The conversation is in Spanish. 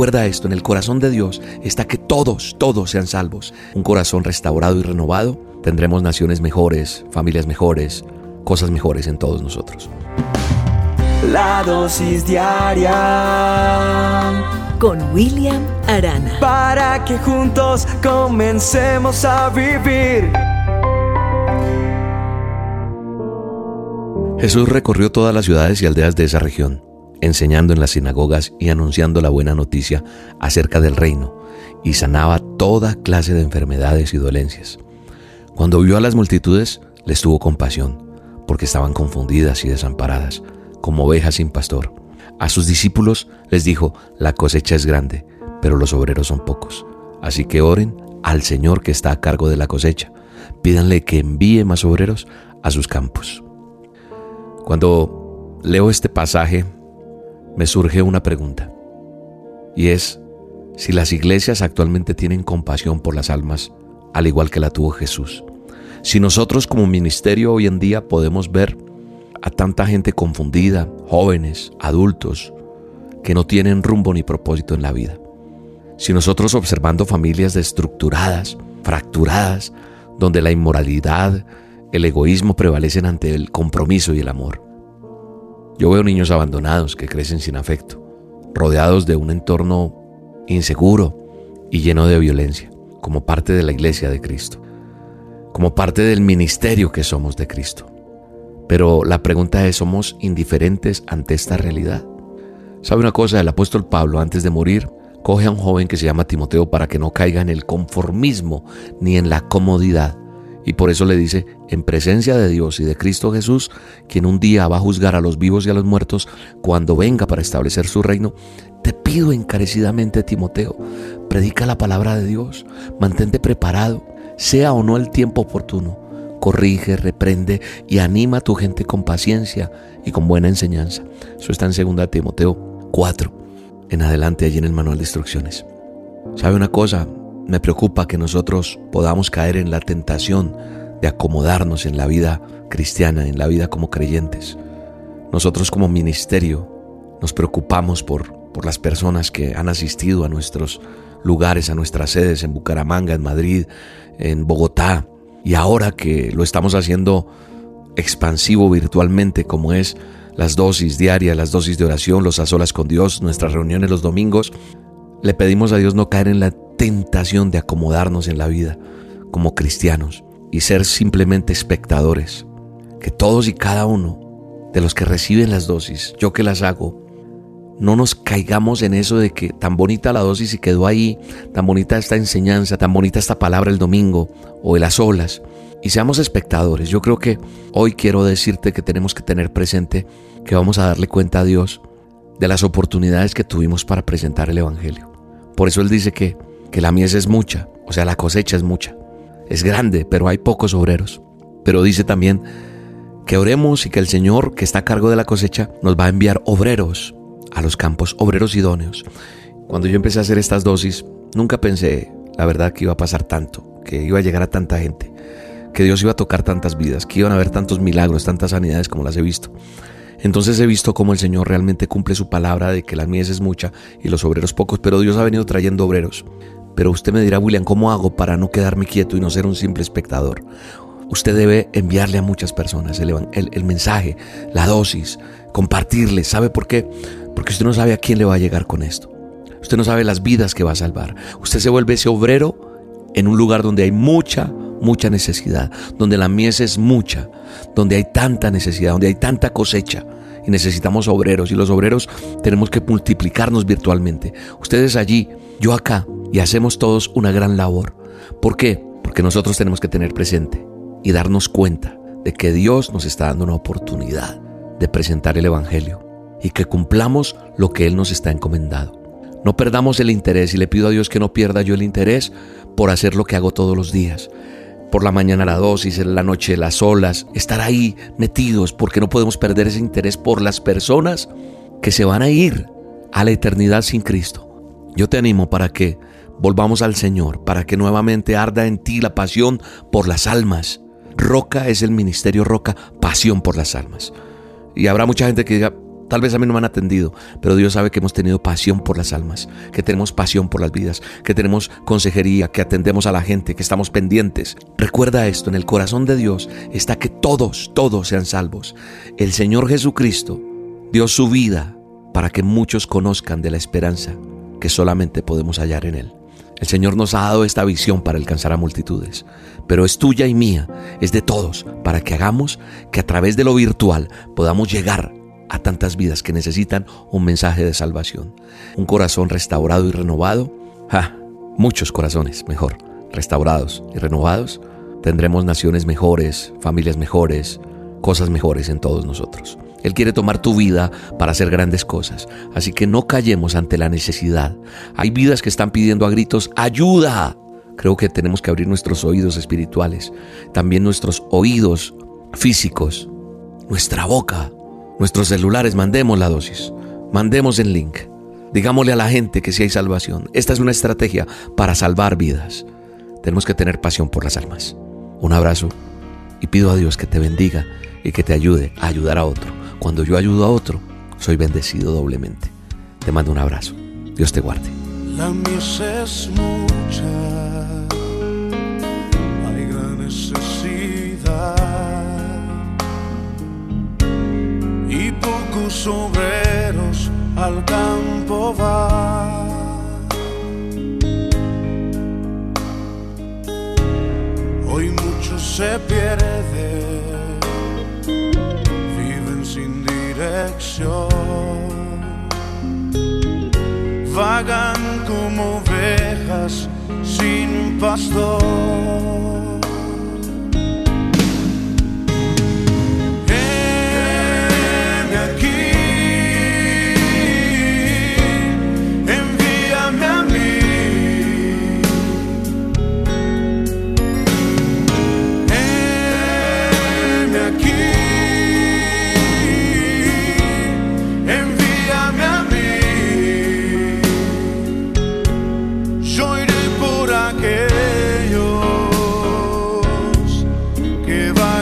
Recuerda esto, en el corazón de Dios está que todos, todos sean salvos. Un corazón restaurado y renovado, tendremos naciones mejores, familias mejores, cosas mejores en todos nosotros. La dosis diaria con William Arana. Para que juntos comencemos a vivir. Jesús recorrió todas las ciudades y aldeas de esa región, enseñando en las sinagogas y anunciando la buena noticia acerca del reino, y sanaba toda clase de enfermedades y dolencias. Cuando vio a las multitudes, les tuvo compasión, porque estaban confundidas y desamparadas, como ovejas sin pastor. A sus discípulos les dijo, la cosecha es grande, pero los obreros son pocos. Así que oren al Señor que está a cargo de la cosecha. Pídanle que envíe más obreros a sus campos. Cuando leo este pasaje, me surge una pregunta. Y es si las iglesias actualmente tienen compasión por las almas, al igual que la tuvo Jesús. Si nosotros como ministerio hoy en día podemos ver a tanta gente confundida, jóvenes, adultos, que no tienen rumbo ni propósito en la vida. Si nosotros observando familias destructuradas, fracturadas, donde la inmoralidad, el egoísmo prevalecen ante el compromiso y el amor. Yo veo niños abandonados que crecen sin afecto, rodeados de un entorno inseguro y lleno de violencia, como parte de la iglesia de Cristo, como parte del ministerio que somos de Cristo. Pero la pregunta es, ¿somos indiferentes ante esta realidad? ¿Sabe una cosa? El apóstol Pablo, antes de morir, coge a un joven que se llama Timoteo para que no caiga en el conformismo ni en la comodidad y por eso le dice, en presencia de Dios y de Cristo Jesús, quien un día va a juzgar a los vivos y a los muertos, cuando venga para establecer su reino, te pido encarecidamente, Timoteo, predica la palabra de Dios, mantente preparado, sea o no el tiempo oportuno, corrige, reprende y anima a tu gente con paciencia y con buena enseñanza. Eso está en 2 Timoteo 4, en adelante allí en el manual de instrucciones. ¿Sabe una cosa? Me preocupa que nosotros podamos caer en la tentación de acomodarnos en la vida cristiana, en la vida como creyentes. Nosotros como ministerio nos preocupamos por, por las personas que han asistido a nuestros lugares, a nuestras sedes en Bucaramanga, en Madrid, en Bogotá, y ahora que lo estamos haciendo expansivo virtualmente como es las dosis diarias, las dosis de oración, los a solas con Dios, nuestras reuniones los domingos, le pedimos a Dios no caer en la tentación de acomodarnos en la vida como cristianos y ser simplemente espectadores. Que todos y cada uno de los que reciben las dosis, yo que las hago, no nos caigamos en eso de que tan bonita la dosis y quedó ahí, tan bonita esta enseñanza, tan bonita esta palabra el domingo o en las olas, y seamos espectadores. Yo creo que hoy quiero decirte que tenemos que tener presente que vamos a darle cuenta a Dios de las oportunidades que tuvimos para presentar el Evangelio. Por eso Él dice que que la mies es mucha, o sea, la cosecha es mucha. Es grande, pero hay pocos obreros. Pero dice también que oremos y que el Señor que está a cargo de la cosecha nos va a enviar obreros a los campos, obreros idóneos. Cuando yo empecé a hacer estas dosis, nunca pensé, la verdad, que iba a pasar tanto, que iba a llegar a tanta gente, que Dios iba a tocar tantas vidas, que iban a haber tantos milagros, tantas sanidades como las he visto. Entonces he visto cómo el Señor realmente cumple su palabra de que la mies es mucha y los obreros pocos, pero Dios ha venido trayendo obreros. Pero usted me dirá, William, ¿cómo hago para no quedarme quieto y no ser un simple espectador? Usted debe enviarle a muchas personas el, mensaje, la dosis, compartirle. ¿Sabe por qué? Porque usted no sabe a quién le va a llegar con esto. Usted no sabe las vidas que va a salvar. Usted se vuelve ese obrero en un lugar donde hay mucha, mucha necesidad, donde la mies es mucha, donde hay tanta necesidad, donde hay tanta cosecha y necesitamos obreros y los obreros tenemos que multiplicarnos virtualmente. Ustedes allí, yo acá, y hacemos todos una gran labor. ¿Por qué? Porque nosotros tenemos que tener presente y darnos cuenta de que Dios nos está dando una oportunidad de presentar el Evangelio y que cumplamos lo que Él nos está encomendado. No perdamos el interés y le pido a Dios que no pierda yo el interés por hacer lo que hago todos los días. Por la mañana la dosis, en la noche las olas, estar ahí metidos porque no podemos perder ese interés por las personas que se van a ir a la eternidad sin Cristo. Yo te animo para que volvamos al Señor, para que nuevamente arda en ti la pasión por las almas. Roca es el ministerio Roca, pasión por las almas. Y habrá mucha gente que diga, Tal vez a mí no me han atendido, pero Dios sabe que hemos tenido pasión por las almas, que tenemos pasión por las vidas, que tenemos consejería, que atendemos a la gente, que estamos pendientes. Recuerda esto, en el corazón de Dios está que todos, todos sean salvos. El Señor Jesucristo dio su vida para que muchos conozcan de la esperanza que solamente podemos hallar en Él. El Señor nos ha dado esta visión para alcanzar a multitudes, pero es tuya y mía, es de todos, para que hagamos que a través de lo virtual podamos llegar a tantas vidas que necesitan un mensaje de salvación. Un corazón restaurado y renovado, ¡ja! muchos corazones, mejor, restaurados y renovados, tendremos naciones mejores, familias mejores, cosas mejores en todos nosotros. Él quiere tomar tu vida para hacer grandes cosas. Así que no callemos ante la necesidad. Hay vidas que están pidiendo a gritos ayuda. Creo que tenemos que abrir nuestros oídos espirituales, también nuestros oídos físicos, nuestra boca nuestros celulares, mandemos la dosis, mandemos el link. Digámosle a la gente que si hay salvación. Esta es una estrategia para salvar vidas. Tenemos que tener pasión por las almas. Un abrazo y pido a Dios que te bendiga y que te ayude a ayudar a otro. Cuando yo ayudo a otro, soy bendecido doblemente. Te mando un abrazo. Dios te guarde. Pocos obreros al campo va. Hoy muchos se pierden, viven sin dirección, vagan como ovejas sin pastor.